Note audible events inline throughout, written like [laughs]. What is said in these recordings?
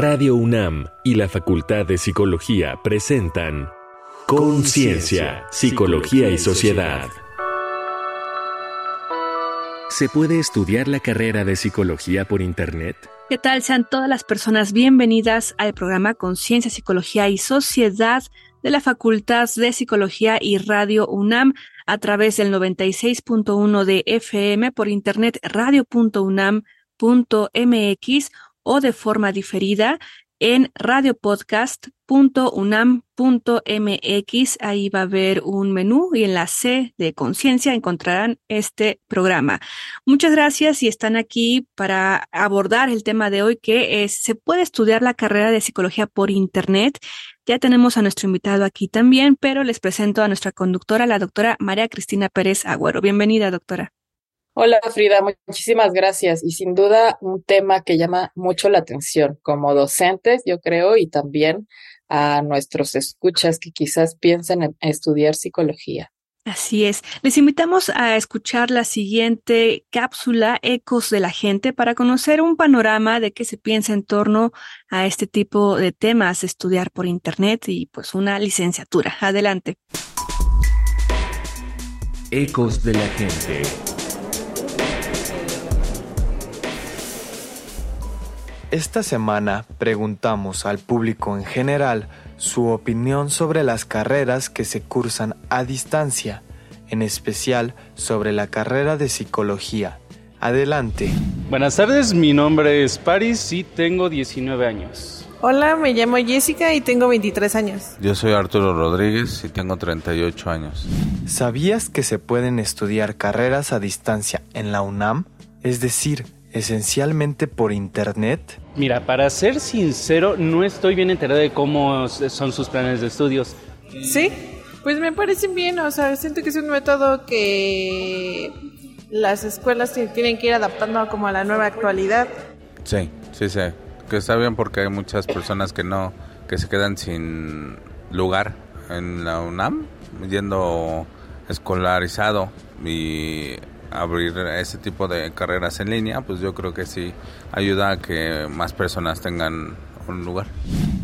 Radio UNAM y la Facultad de Psicología presentan Conciencia, Psicología y Sociedad. ¿Se puede estudiar la carrera de psicología por Internet? ¿Qué tal? Sean todas las personas bienvenidas al programa Conciencia, Psicología y Sociedad de la Facultad de Psicología y Radio UNAM a través del 96.1 de FM por internet radio.unam.mx o de forma diferida en radiopodcast.unam.mx. Ahí va a haber un menú y en la C de conciencia encontrarán este programa. Muchas gracias y están aquí para abordar el tema de hoy que es, ¿se puede estudiar la carrera de psicología por Internet? Ya tenemos a nuestro invitado aquí también, pero les presento a nuestra conductora, la doctora María Cristina Pérez Agüero. Bienvenida, doctora. Hola Frida, muchísimas gracias. Y sin duda un tema que llama mucho la atención como docentes, yo creo, y también a nuestros escuchas que quizás piensen en estudiar psicología. Así es. Les invitamos a escuchar la siguiente cápsula Ecos de la Gente para conocer un panorama de qué se piensa en torno a este tipo de temas, estudiar por Internet y pues una licenciatura. Adelante. Ecos de la Gente. Esta semana preguntamos al público en general su opinión sobre las carreras que se cursan a distancia, en especial sobre la carrera de psicología. Adelante. Buenas tardes, mi nombre es Paris y tengo 19 años. Hola, me llamo Jessica y tengo 23 años. Yo soy Arturo Rodríguez y tengo 38 años. ¿Sabías que se pueden estudiar carreras a distancia en la UNAM? Es decir, esencialmente por internet? Mira, para ser sincero, no estoy bien enterado de cómo son sus planes de estudios. Sí, pues me parecen bien, o sea, siento que es un método que las escuelas tienen que ir adaptando como a la nueva actualidad. Sí, sí, sí, que está bien porque hay muchas personas que no, que se quedan sin lugar en la UNAM, yendo escolarizado y abrir ese tipo de carreras en línea, pues yo creo que sí ayuda a que más personas tengan un lugar.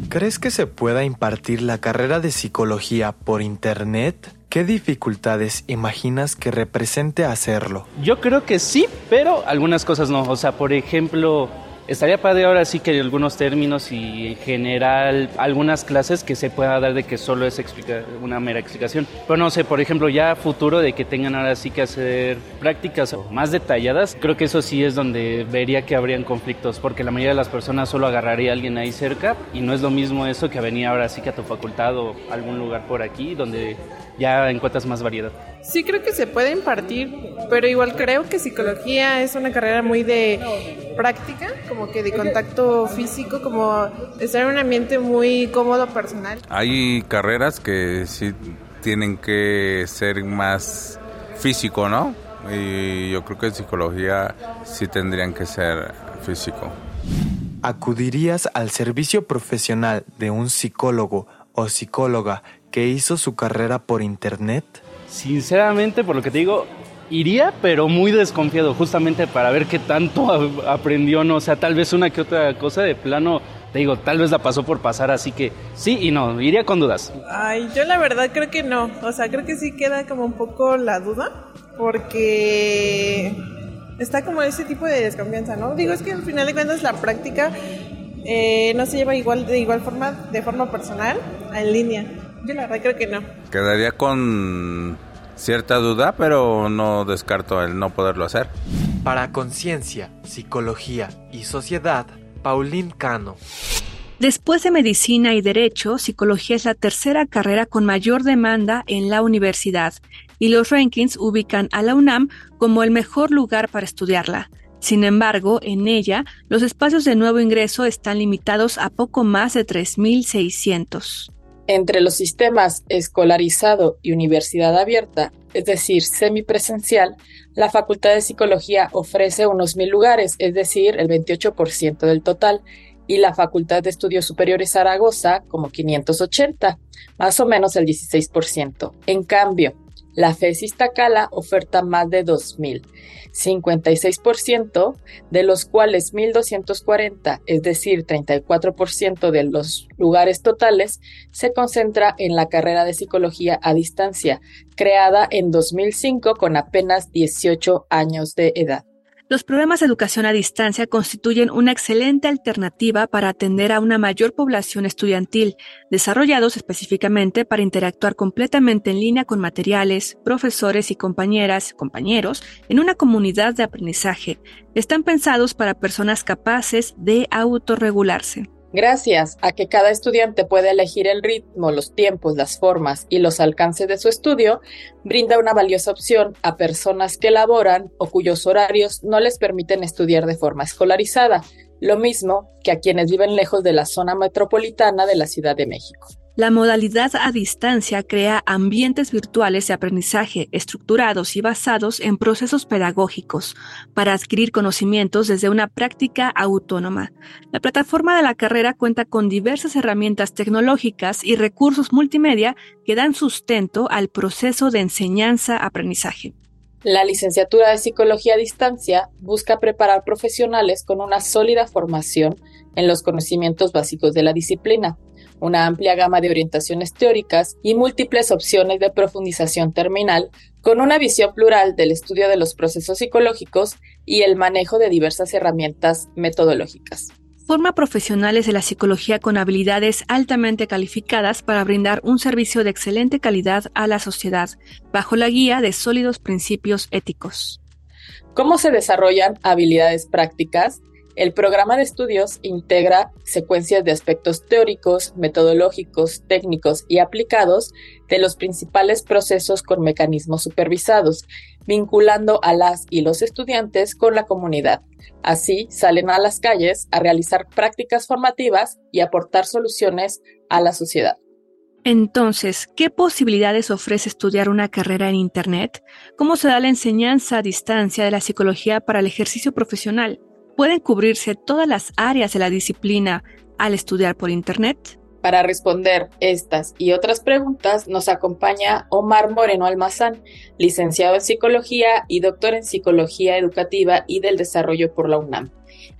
¿Crees que se pueda impartir la carrera de psicología por internet? ¿Qué dificultades imaginas que represente hacerlo? Yo creo que sí, pero algunas cosas no. O sea, por ejemplo, Estaría padre ahora sí que algunos términos y en general algunas clases que se pueda dar de que solo es una mera explicación. Pero no sé, por ejemplo, ya futuro de que tengan ahora sí que hacer prácticas más detalladas, creo que eso sí es donde vería que habrían conflictos, porque la mayoría de las personas solo agarraría a alguien ahí cerca y no es lo mismo eso que venir ahora sí que a tu facultad o algún lugar por aquí donde ya encuentras más variedad. Sí creo que se puede impartir, pero igual creo que psicología es una carrera muy de práctica, como que de contacto físico, como estar en un ambiente muy cómodo personal. Hay carreras que sí tienen que ser más físico, ¿no? Y yo creo que en psicología sí tendrían que ser físico. ¿Acudirías al servicio profesional de un psicólogo o psicóloga que hizo su carrera por internet? Sinceramente, por lo que te digo, iría, pero muy desconfiado, justamente para ver qué tanto [laughs] aprendió, no, o sea, tal vez una que otra cosa de plano, te digo, tal vez la pasó por pasar, así que sí y no, iría con dudas. Ay, yo la verdad creo que no, o sea, creo que sí queda como un poco la duda, porque está como ese tipo de desconfianza, ¿no? Digo, es que al final de cuentas la práctica eh, no se lleva igual de igual forma, de forma personal, en línea. Yo la verdad creo que no. Quedaría con cierta duda, pero no descarto el no poderlo hacer. Para Conciencia, Psicología y Sociedad, Paulín Cano. Después de medicina y derecho, psicología es la tercera carrera con mayor demanda en la universidad y los rankings ubican a la UNAM como el mejor lugar para estudiarla. Sin embargo, en ella, los espacios de nuevo ingreso están limitados a poco más de 3.600. Entre los sistemas escolarizado y universidad abierta, es decir, semipresencial, la Facultad de Psicología ofrece unos mil lugares, es decir, el 28% del total, y la Facultad de Estudios Superiores Zaragoza como 580, más o menos el 16%. En cambio, La FES Iztacala oferta más de 2.000, 56% de los cuales 1.240, es decir, 34% de los lugares totales, se concentra en la carrera de psicología a distancia, creada en 2005 con apenas 18 años de edad. Los programas de educación a distancia constituyen una excelente alternativa para atender a una mayor población estudiantil, desarrollados específicamente para interactuar completamente en línea con materiales, profesores y compañeras, compañeros, en una comunidad de aprendizaje. Están pensados para personas capaces de autorregularse. Gracias a que cada estudiante puede elegir el ritmo, los tiempos, las formas y los alcances de su estudio, brinda una valiosa opción a personas que laboran o cuyos horarios no les permiten estudiar de forma escolarizada, lo mismo que a quienes viven lejos de la zona metropolitana de la Ciudad de México. La modalidad a distancia crea ambientes virtuales de aprendizaje estructurados y basados en procesos pedagógicos para adquirir conocimientos desde una práctica autónoma. La plataforma de la carrera cuenta con diversas herramientas tecnológicas y recursos multimedia que dan sustento al proceso de enseñanza-aprendizaje. La licenciatura de Psicología a Distancia busca preparar profesionales con una sólida formación en los conocimientos básicos de la disciplina una amplia gama de orientaciones teóricas y múltiples opciones de profundización terminal, con una visión plural del estudio de los procesos psicológicos y el manejo de diversas herramientas metodológicas. Forma profesionales de la psicología con habilidades altamente calificadas para brindar un servicio de excelente calidad a la sociedad, bajo la guía de sólidos principios éticos. ¿Cómo se desarrollan habilidades prácticas? El programa de estudios integra secuencias de aspectos teóricos, metodológicos, técnicos y aplicados de los principales procesos con mecanismos supervisados, vinculando a las y los estudiantes con la comunidad. Así salen a las calles a realizar prácticas formativas y aportar soluciones a la sociedad. Entonces, ¿qué posibilidades ofrece estudiar una carrera en Internet? ¿Cómo se da la enseñanza a distancia de la psicología para el ejercicio profesional? ¿Pueden cubrirse todas las áreas de la disciplina al estudiar por Internet? Para responder estas y otras preguntas nos acompaña Omar Moreno Almazán, licenciado en Psicología y doctor en Psicología Educativa y del Desarrollo por la UNAM.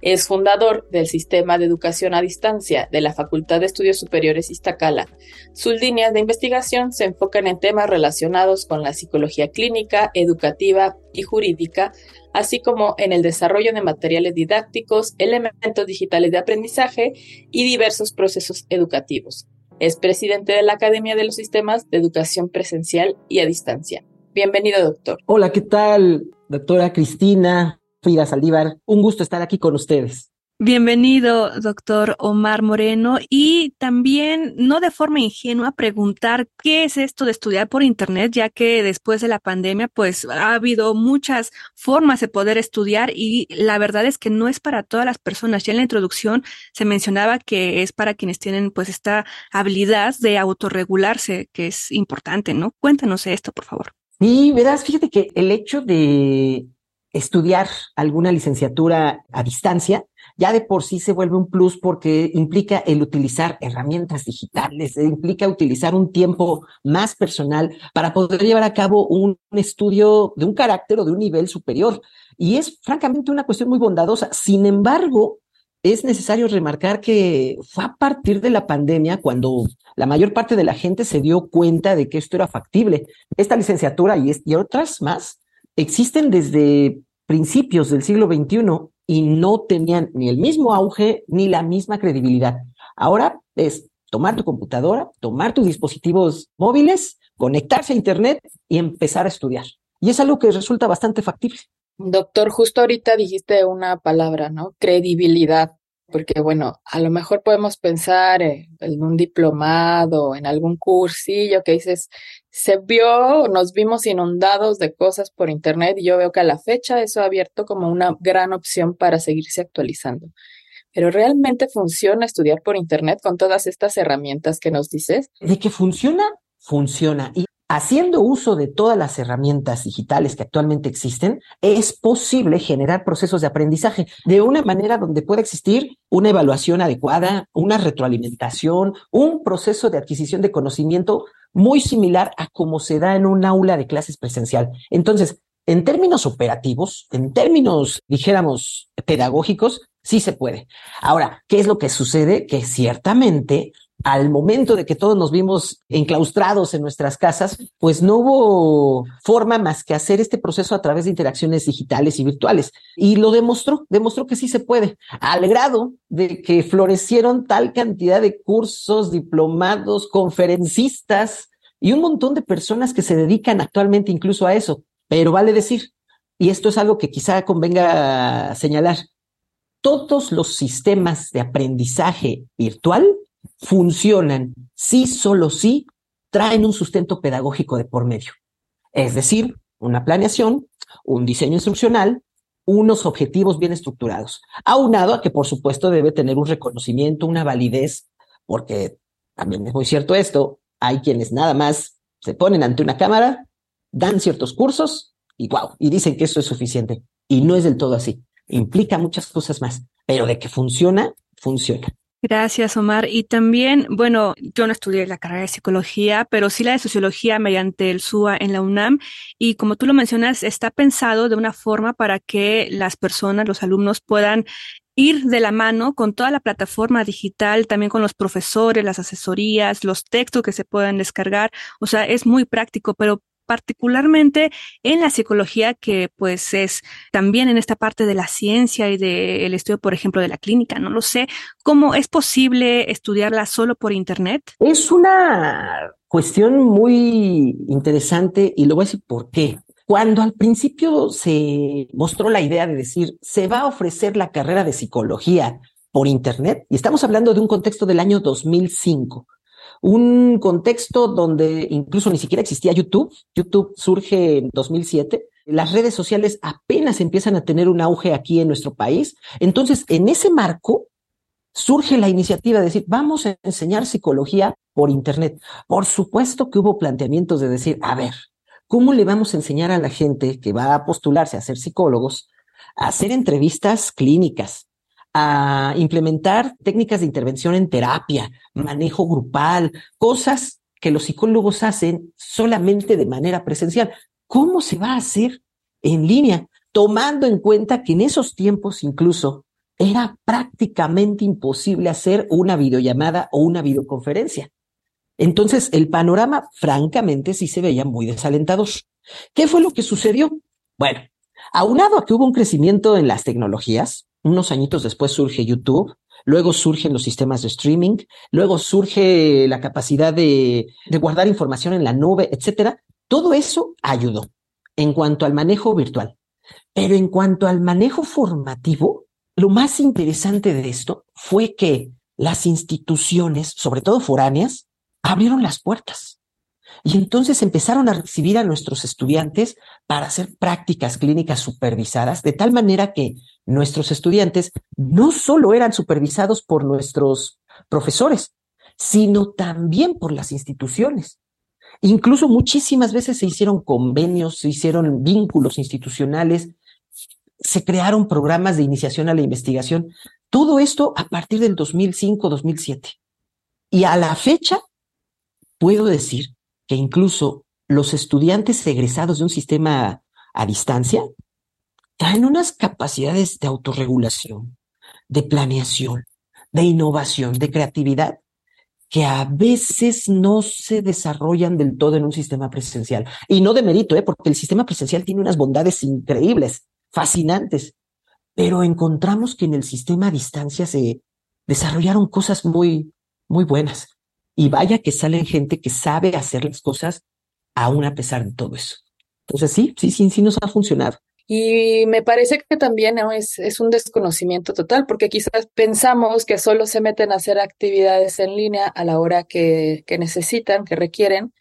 Es fundador del Sistema de Educación a Distancia de la Facultad de Estudios Superiores Iztacala. Sus líneas de investigación se enfocan en temas relacionados con la psicología clínica, educativa y jurídica, así como en el desarrollo de materiales didácticos, elementos digitales de aprendizaje y diversos procesos educativos. Es presidente de la Academia de los Sistemas de Educación Presencial y a Distancia. Bienvenido, doctor. Hola, ¿qué tal, doctora Cristina? Frida Saldívar. Un gusto estar aquí con ustedes. Bienvenido, doctor Omar Moreno, y también no de forma ingenua preguntar qué es esto de estudiar por Internet, ya que después de la pandemia, pues ha habido muchas formas de poder estudiar y la verdad es que no es para todas las personas. Ya en la introducción se mencionaba que es para quienes tienen pues esta habilidad de autorregularse, que es importante, ¿no? Cuéntanos esto, por favor. Sí, verás, fíjate que el hecho de estudiar alguna licenciatura a distancia ya de por sí se vuelve un plus porque implica el utilizar herramientas digitales, eh, implica utilizar un tiempo más personal para poder llevar a cabo un estudio de un carácter o de un nivel superior. Y es francamente una cuestión muy bondadosa. Sin embargo, es necesario remarcar que fue a partir de la pandemia cuando la mayor parte de la gente se dio cuenta de que esto era factible. Esta licenciatura y, y otras más existen desde principios del siglo XXI y no tenían ni el mismo auge ni la misma credibilidad. Ahora es tomar tu computadora, tomar tus dispositivos móviles, conectarse a Internet y empezar a estudiar. Y es algo que resulta bastante factible. Doctor, justo ahorita dijiste una palabra, ¿no? Credibilidad porque bueno, a lo mejor podemos pensar en, un diplomado, en algún cursillo que dices, se vio, nos vimos inundados de cosas por internet y yo veo que a la fecha eso ha abierto como una gran opción para seguirse actualizando. Pero realmente funciona estudiar por internet con todas estas herramientas que nos dices? De que funciona, funciona. Y haciendo uso de todas las herramientas digitales que actualmente existen, es posible generar procesos de aprendizaje de una manera donde pueda existir una evaluación adecuada, una retroalimentación, un proceso de adquisición de conocimiento muy similar a como se da en un aula de clases presencial. Entonces, en términos operativos, en términos, dijéramos, pedagógicos, sí se puede. Ahora, ¿qué es lo que sucede? Que ciertamente al momento de que todos nos vimos enclaustrados en nuestras casas, pues no hubo forma más que hacer este proceso a través de interacciones digitales y virtuales. Y lo demostró, demostró que sí se puede, al grado de que florecieron tal cantidad de cursos, diplomados, conferencistas y un montón de personas que se dedican actualmente incluso a eso. Pero vale decir, y esto es algo que quizá convenga señalar, todos los sistemas de aprendizaje virtual funcionan si solo si traen un sustento pedagógico de por medio. Es decir, una planeación, un diseño instruccional, unos objetivos bien estructurados, aunado a que por supuesto debe tener un reconocimiento, una validez, porque también es muy cierto esto, hay quienes nada más se ponen ante una cámara, dan ciertos cursos y wow, y dicen que eso es suficiente. Y no es del todo así. Implica muchas cosas más, pero de que funciona, funciona. Gracias, Omar. Y también, bueno, yo no estudié la carrera de psicología, pero sí la de sociología mediante el SUA en la UNAM. Y como tú lo mencionas, está pensado de una forma para que las personas, los alumnos puedan ir de la mano con toda la plataforma digital, también con los profesores, las asesorías, los textos que se puedan descargar. O sea, es muy práctico, pero particularmente en la psicología, que pues es también en esta parte de la ciencia y del estudio, por ejemplo, de la clínica, no lo sé, ¿cómo es posible estudiarla solo por Internet? Es una cuestión muy interesante y lo voy a decir por qué. Cuando al principio se mostró la idea de decir, se va a ofrecer la carrera de psicología por Internet, y estamos hablando de un contexto del año 2005, un contexto donde incluso ni siquiera existía YouTube. YouTube surge en 2007. Las redes sociales apenas empiezan a tener un auge aquí en nuestro país. Entonces, en ese marco, surge la iniciativa de decir, vamos a enseñar psicología por Internet. Por supuesto que hubo planteamientos de decir, a ver, ¿cómo le vamos a enseñar a la gente que va a postularse a ser psicólogos a hacer entrevistas clínicas, a implementar técnicas de intervención en terapia, manejo grupal, cosas que los psicólogos hacen solamente de manera presencial. ¿Cómo se va a hacer en línea? Tomando en cuenta que en esos tiempos incluso era prácticamente imposible hacer una videollamada o una videoconferencia. Entonces, el panorama, francamente, sí se veía muy desalentador. ¿Qué fue lo que sucedió? Bueno, aunado a que hubo un crecimiento en las tecnologías, unos añitos después surge YouTube, luego surgen los sistemas de streaming, luego surge la capacidad de, guardar información en la nube, etcétera. Todo eso ayudó en cuanto al manejo virtual. Pero en cuanto al manejo formativo, lo más interesante de esto fue que las instituciones, sobre todo foráneas, abrieron las puertas. Y entonces empezaron a recibir a nuestros estudiantes para hacer prácticas clínicas supervisadas, de tal manera que nuestros estudiantes no solo eran supervisados por nuestros profesores, sino también por las instituciones. Incluso muchísimas veces se hicieron convenios, se hicieron vínculos institucionales, se crearon programas de iniciación a la investigación. Todo esto a partir del 2005-2007. Y a la fecha, puedo decir que incluso los estudiantes egresados de un sistema a distancia traen unas capacidades de autorregulación, de planeación, de innovación, de creatividad, que a veces no se desarrollan del todo en un sistema presencial. Y no de mérito, ¿eh? porque el sistema presencial tiene unas bondades increíbles, fascinantes, pero encontramos que en el sistema a distancia se desarrollaron cosas muy, muy buenas. Y vaya que salen gente que sabe hacer las cosas aún a pesar de todo eso. Entonces sí, sí, sí, sí nos ha funcionado. Y me parece que también es, es un desconocimiento total, porque quizás pensamos que solo se meten a hacer actividades en línea a la hora que, que necesitan, que requieren,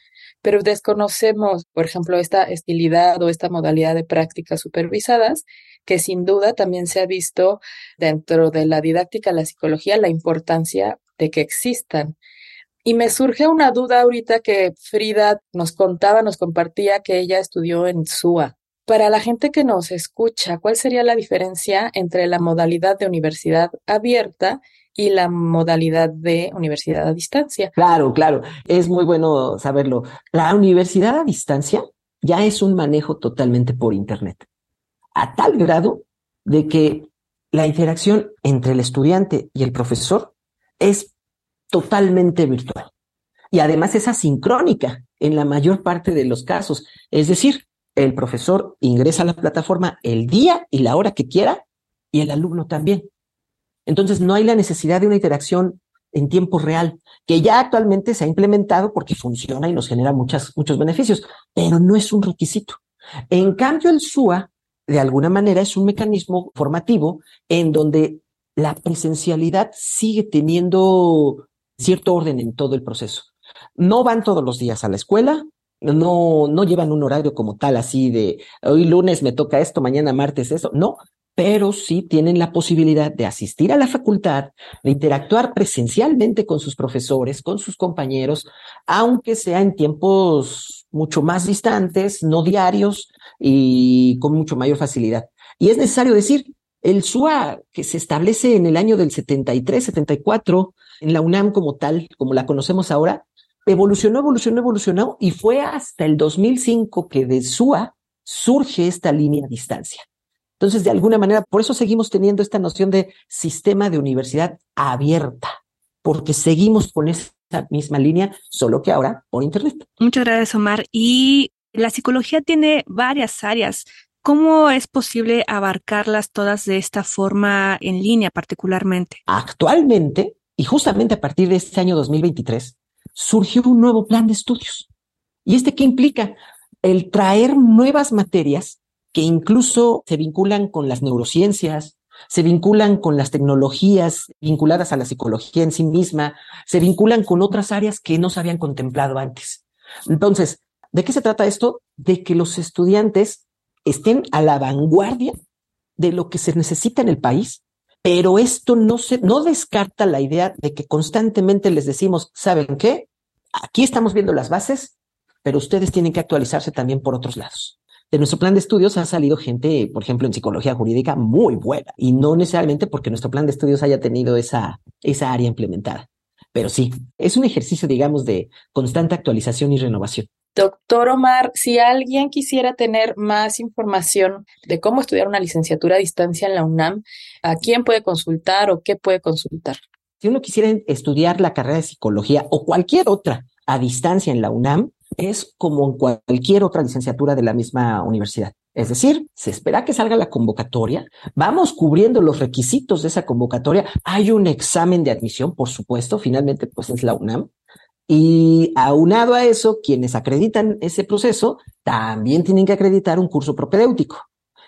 pero desconocemos, por ejemplo, esta estilidad o esta modalidad de prácticas supervisadas, que sin duda también se ha visto dentro de la didáctica la psicología la importancia de que existan Y me surge una duda ahorita que Frida nos contaba, nos compartía que ella estudió en SUA. Para la gente que nos escucha, ¿cuál sería la diferencia entre la modalidad de universidad abierta y la modalidad de universidad a distancia? Claro, claro, es muy bueno saberlo. La universidad a distancia ya es un manejo totalmente por Internet, a tal grado de que la interacción entre el estudiante y el profesor es totalmente virtual. Y además es asincrónica en la mayor parte de los casos. Es decir, el profesor ingresa a la plataforma el día y la hora que quiera y el alumno también. Entonces no hay la necesidad de una interacción en tiempo real, que ya actualmente se ha implementado porque funciona y nos genera muchos beneficios, pero no es un requisito. En cambio, el SUA, de alguna manera, es un mecanismo formativo en donde la presencialidad sigue teniendo cierto orden en todo el proceso. No van todos los días a la escuela, no, no llevan un horario como tal, así de hoy lunes me toca esto, mañana martes eso, no, pero sí tienen la posibilidad de asistir a la facultad, de interactuar presencialmente con sus profesores, con sus compañeros, aunque sea en tiempos mucho más distantes, no diarios y con mucho mayor facilidad. Y es necesario decir, el SUA que se establece en el año del 73, 74, en la UNAM como tal, como la conocemos ahora, evolucionó, evolucionó, evolucionó y fue hasta el 2005 que de SUA surge esta línea a distancia. Entonces, de alguna manera, por eso seguimos teniendo esta noción de sistema de universidad abierta, porque seguimos con esa misma línea, solo que ahora por Internet. Muchas gracias, Omar. Y la psicología tiene varias áreas. ¿Cómo es posible abarcarlas todas de esta forma en línea particularmente? Actualmente, y justamente a partir de este año 2023, surgió un nuevo plan de estudios. ¿Y este qué implica? El traer nuevas materias que incluso se vinculan con las neurociencias, se vinculan con las tecnologías vinculadas a la psicología en sí misma, se vinculan con otras áreas que no se habían contemplado antes. Entonces, ¿de qué se trata esto? De que los estudiantes estén a la vanguardia de lo que se necesita en el país, pero esto no se, no descarta la idea de que constantemente les decimos, ¿saben qué? Aquí estamos viendo las bases, pero ustedes tienen que actualizarse también por otros lados de nuestro plan de estudios ha salido gente, por ejemplo, en psicología jurídica muy buena y no necesariamente porque nuestro plan de estudios haya tenido esa, esa área implementada. Pero sí, es un ejercicio, digamos, de constante actualización y renovación. Doctor Omar, si alguien quisiera tener más información de cómo estudiar una licenciatura a distancia en la UNAM, ¿a quién puede consultar o qué puede consultar? Si uno quisiera estudiar la carrera de psicología o cualquier otra a distancia en la UNAM, es como en cualquier otra licenciatura de la misma universidad. Es decir, se espera que salga la convocatoria, vamos cubriendo los requisitos de esa convocatoria, hay un examen de admisión, por supuesto, finalmente pues es la UNAM, y aunado a eso, quienes acreditan ese proceso también tienen que acreditar un curso propedéutico.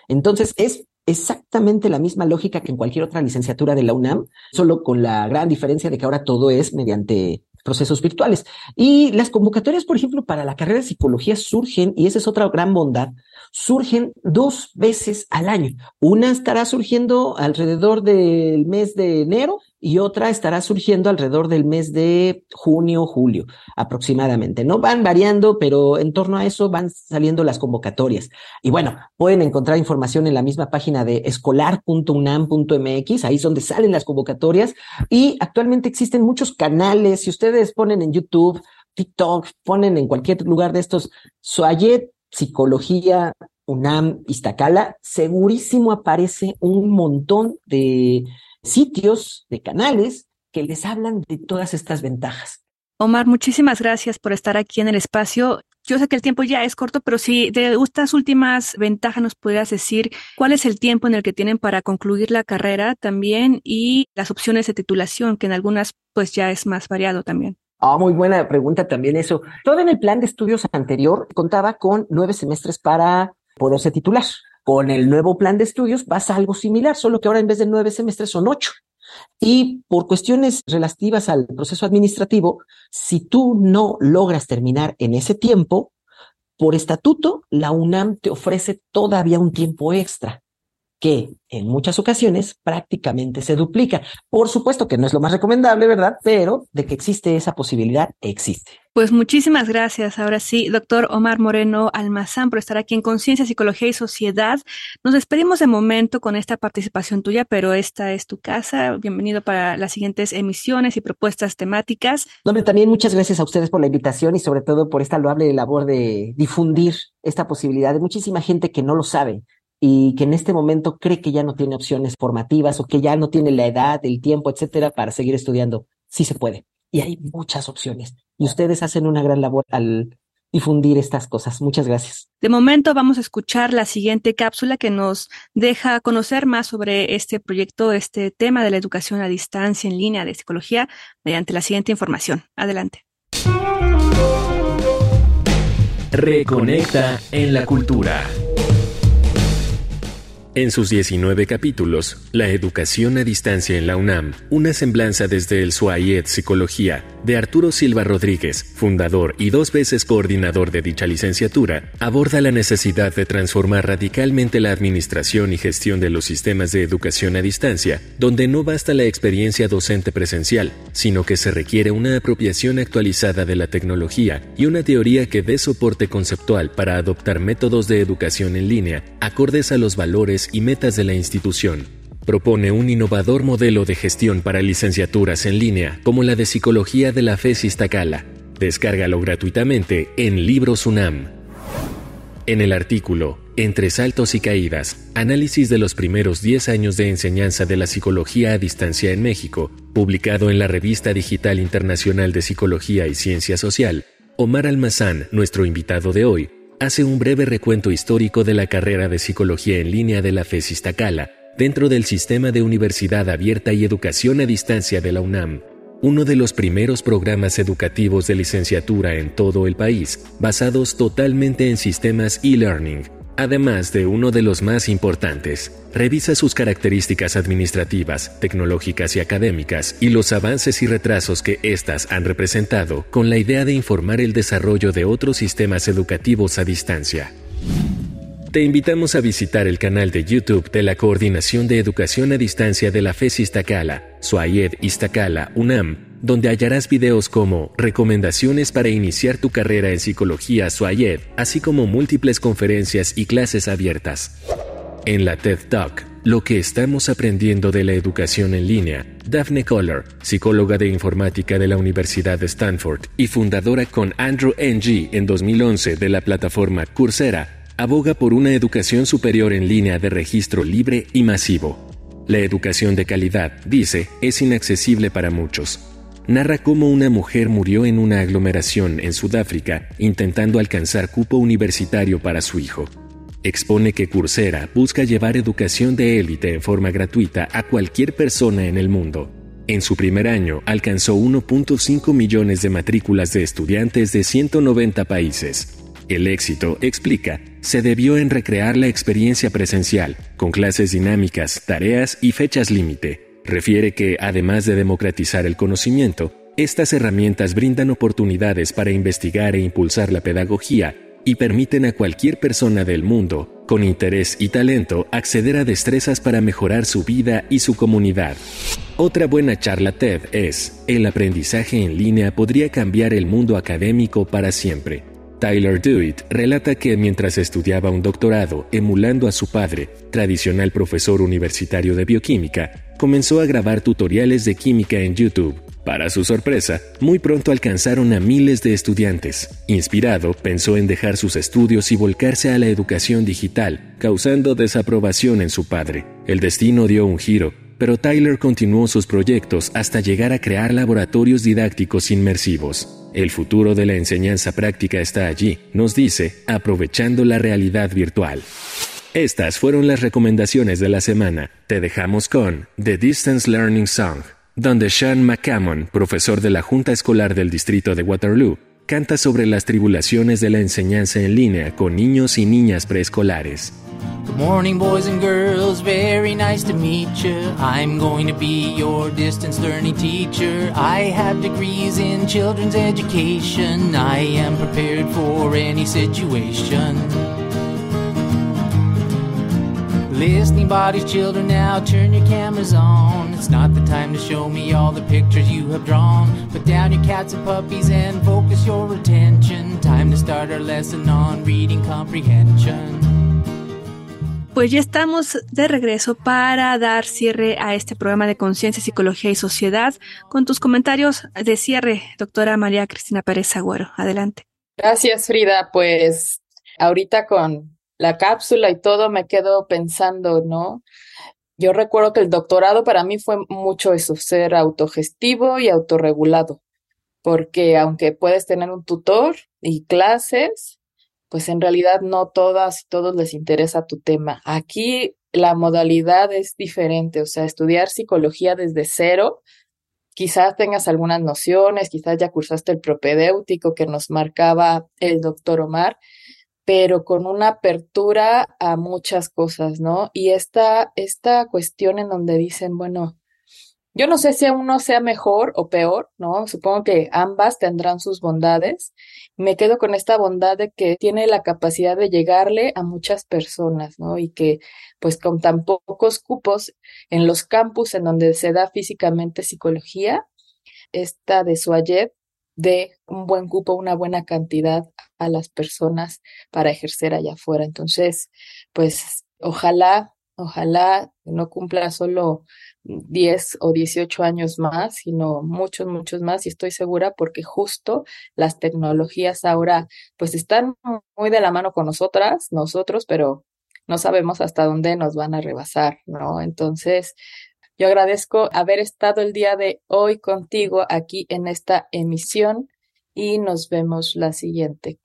Entonces, es exactamente la misma lógica que en cualquier otra licenciatura de la UNAM, solo con la gran diferencia de que ahora todo es mediante procesos virtuales. Y las convocatorias, por ejemplo, para la carrera de psicología surgen, y esa es otra gran bondad, surgen dos veces al año. Una estará surgiendo alrededor del mes de enero y otra estará surgiendo alrededor del mes de junio, julio aproximadamente. No van variando, pero en torno a eso van saliendo las convocatorias. Y bueno, pueden encontrar información en la misma página de escolar.unam.mx, ahí es donde salen las convocatorias. Y actualmente existen muchos canales. Si ustedes ponen en YouTube, TikTok, ponen en cualquier lugar de estos, Soayet Psicología UNAM Iztacala, segurísimo aparece un montón de sitios, de canales que les hablan de todas estas ventajas. Omar, muchísimas gracias por estar aquí en el espacio. Yo sé que el tiempo ya es corto, pero si de estas últimas ventajas nos pudieras decir cuál es el tiempo en el que tienen para concluir la carrera también y las opciones de titulación, que en algunas pues ya es más variado también. Ah, muy buena pregunta también eso. Todo en el plan de estudios anterior contaba con nueve semestres para poderse titular. Con el nuevo plan de estudios pasa algo similar, solo que ahora en vez de nueve semestres son ocho. Y por cuestiones relativas al proceso administrativo, si tú no logras terminar en ese tiempo, por estatuto, la UNAM te ofrece todavía un tiempo extra. Que en muchas ocasiones prácticamente se duplica. Por supuesto que no es lo más recomendable, ¿verdad? Pero de que existe esa posibilidad, existe. Pues muchísimas gracias. Ahora sí, doctor Omar Moreno Almazán, por estar aquí en Conciencia, Psicología y Sociedad. Nos despedimos de momento con esta participación tuya, pero esta es tu casa. Bienvenido para las siguientes emisiones y propuestas temáticas. Donde también muchas gracias a ustedes por la invitación y sobre todo por esta loable labor de difundir esta posibilidad de muchísima gente que no lo sabe y que en este momento cree que ya no tiene opciones formativas o que ya no tiene la edad, el tiempo, etcétera, para seguir estudiando. Sí se puede. Y hay muchas opciones. Y ustedes hacen una gran labor al difundir estas cosas. Muchas gracias. De momento vamos a escuchar la siguiente cápsula que nos deja conocer más sobre este proyecto, este tema de la educación a distancia en línea de psicología mediante la siguiente información. Adelante. Reconecta en la cultura. En sus 19 capítulos, La educación a distancia en la UNAM, una semblanza desde el SUAIED Psicología, de Arturo Silva Rodríguez, fundador y dos veces coordinador de dicha licenciatura, aborda la necesidad de transformar radicalmente la administración y gestión de los sistemas de educación a distancia, donde no basta la experiencia docente presencial, sino que se requiere una apropiación actualizada de la tecnología y una teoría que dé soporte conceptual para adoptar métodos de educación en línea acordes a los valores y metas de la institución. Propone un innovador modelo de gestión para licenciaturas en línea, como la de Psicología de la FES Iztacala. Descárgalo gratuitamente en Libros UNAM. En el artículo Entre saltos y caídas, análisis de los primeros 10 años de enseñanza de la psicología a distancia en México, publicado en la Revista Digital Internacional de Psicología y Ciencia Social, Omar Almazán, nuestro invitado de hoy, hace un breve recuento histórico de la carrera de psicología en línea de la FES Iztacala dentro del sistema de universidad abierta y educación a distancia de la UNAM, uno de los primeros programas educativos de licenciatura en todo el país, basados totalmente en sistemas e-learning, Además de uno de los más importantes, revisa sus características administrativas, tecnológicas y académicas y los avances y retrasos que éstas han representado con la idea de informar el desarrollo de otros sistemas educativos a distancia. Te invitamos a visitar el canal de YouTube de la Coordinación de Educación a Distancia de la FES Iztacala, Suayed Iztacala, UNAM, donde hallarás videos como recomendaciones para iniciar tu carrera en psicología Suayed, así como múltiples conferencias y clases abiertas. En la TED Talk, lo que estamos aprendiendo de la educación en línea, Daphne Koller, psicóloga de informática de la Universidad de Stanford y fundadora con Andrew Ng en 2011 de la plataforma Coursera, aboga por una educación superior en línea de registro libre y masivo. La educación de calidad, dice, es inaccesible para muchos. Narra cómo una mujer murió en una aglomeración en Sudáfrica intentando alcanzar cupo universitario para su hijo. Expone que Coursera busca llevar educación de élite en forma gratuita a cualquier persona en el mundo. En su primer año alcanzó 1.5 millones de matrículas de estudiantes de 190 países. El éxito, explica, se debió en recrear la experiencia presencial, con clases dinámicas, tareas y fechas límite. Refiere que, además de democratizar el conocimiento, estas herramientas brindan oportunidades para investigar e impulsar la pedagogía y permiten a cualquier persona del mundo, con interés y talento, acceder a destrezas para mejorar su vida y su comunidad. Otra buena charla TED es, el aprendizaje en línea podría cambiar el mundo académico para siempre. Tyler Dewitt relata que mientras estudiaba un doctorado emulando a su padre, tradicional profesor universitario de bioquímica, comenzó a grabar tutoriales de química en YouTube. Para su sorpresa, muy pronto alcanzaron a miles de estudiantes. Inspirado, pensó en dejar sus estudios y volcarse a la educación digital, causando desaprobación en su padre. El destino dio un giro, pero Tyler continuó sus proyectos hasta llegar a crear laboratorios didácticos inmersivos. El futuro de la enseñanza práctica está allí, nos dice, aprovechando la realidad virtual. Estas fueron las recomendaciones de la semana. Te dejamos con The Distance Learning Song, donde Sean McCammon, profesor de la Junta Escolar del Distrito de Waterloo, canta sobre las tribulaciones de la enseñanza en línea con niños y niñas preescolares. Good morning, boys and girls. Very nice to meet you. I'm going to be your distance learning teacher. I have degrees in children's education. I am prepared for any situation. Listening bodies, children, now turn your cameras on. It's not the time to show me all the pictures you have drawn. Put down your cats and puppies and focus your attention. Time to start our lesson on reading comprehension. Pues ya estamos de regreso para dar cierre a este programa de Conciencia, Psicología y Sociedad con tus comentarios de cierre, doctora María Cristina Pérez Agüero. Adelante. Gracias, Frida. Pues ahorita con la cápsula y todo me quedo pensando, ¿no? Yo recuerdo que el doctorado para mí fue mucho eso, ser autogestivo y autorregulado, porque aunque puedes tener un tutor y clases, pues en realidad no todas y todos les interesa tu tema. Aquí la modalidad es diferente, o sea, estudiar psicología desde cero, quizás tengas algunas nociones, quizás ya cursaste el propedéutico que nos marcaba el doctor Omar, pero con una apertura a muchas cosas, ¿no? Y esta, esta cuestión en donde dicen, bueno, yo no sé si uno sea mejor o peor, ¿no? Supongo que ambas tendrán sus bondades. Me quedo con esta bondad de que tiene la capacidad de llegarle a muchas personas, ¿no? Y que pues con tan pocos cupos en los campus en donde se da físicamente psicología, esta de Suayet de un buen cupo, una buena cantidad a las personas para ejercer allá afuera. Entonces, pues ojalá, ojalá no cumpla solo 10 o 18 años más, sino muchos, muchos más, y estoy segura porque justo las tecnologías ahora pues están muy de la mano con nosotras, nosotros, pero no sabemos hasta dónde nos van a rebasar, ¿no? Entonces, yo agradezco haber estado el día de hoy contigo aquí en esta emisión y nos vemos la siguiente.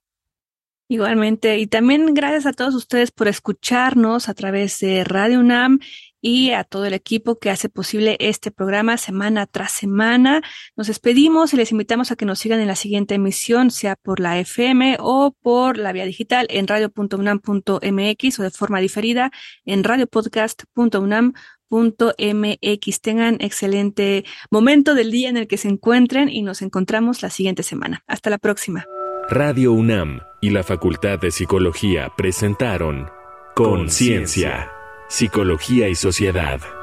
Igualmente, y también gracias a todos ustedes por escucharnos a través de Radio UNAM y a todo el equipo que hace posible este programa semana tras semana. Nos despedimos y les invitamos a que nos sigan en la siguiente emisión, sea por la FM o por la vía digital en radio.unam.mx o de forma diferida en radiopodcast.unam.mx. Tengan excelente momento del día en el que se encuentren y nos encontramos la siguiente semana. Hasta la próxima. Radio UNAM y la Facultad de Psicología presentaron Conciencia. Psicología y Sociedad.